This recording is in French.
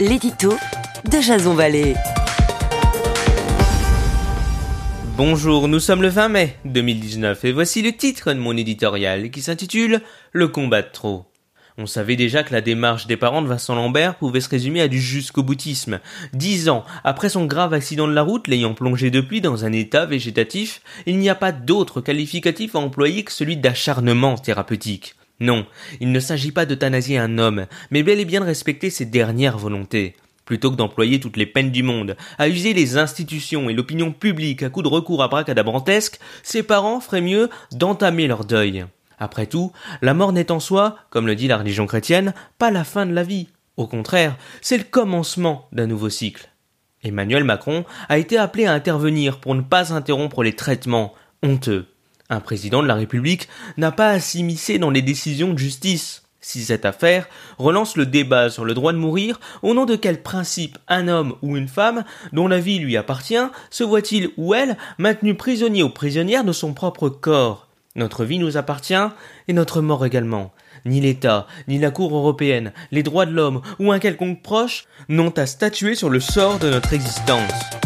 l'édito de Jason Vallée. Bonjour, nous sommes le 20 mai 2019 et voici le titre de mon éditorial qui s'intitule Le combat de trop. On savait déjà que la démarche des parents de Vincent Lambert pouvait se résumer à du jusqu'au boutisme. Dix ans après son grave accident de la route l'ayant plongé depuis dans un état végétatif, il n'y a pas d'autre qualificatif à employer que celui d'acharnement thérapeutique. Non, il ne s'agit pas d'euthanasier un homme, mais bel et bien de respecter ses dernières volontés. Plutôt que d'employer toutes les peines du monde, à user les institutions et l'opinion publique à coups de recours abracadabrantesques, ses parents feraient mieux d'entamer leur deuil. Après tout, la mort n'est en soi, comme le dit la religion chrétienne, pas la fin de la vie. Au contraire, c'est le commencement d'un nouveau cycle. Emmanuel Macron a été appelé à intervenir pour ne pas interrompre les traitements honteux un président de la République n'a pas à s'immiscer dans les décisions de justice. Si cette affaire relance le débat sur le droit de mourir, au nom de quel principe un homme ou une femme, dont la vie lui appartient, se voit-il ou elle maintenu prisonnier ou prisonnière de son propre corps? Notre vie nous appartient et notre mort également. Ni l'État, ni la Cour européenne, les droits de l'homme ou un quelconque proche n'ont à statuer sur le sort de notre existence.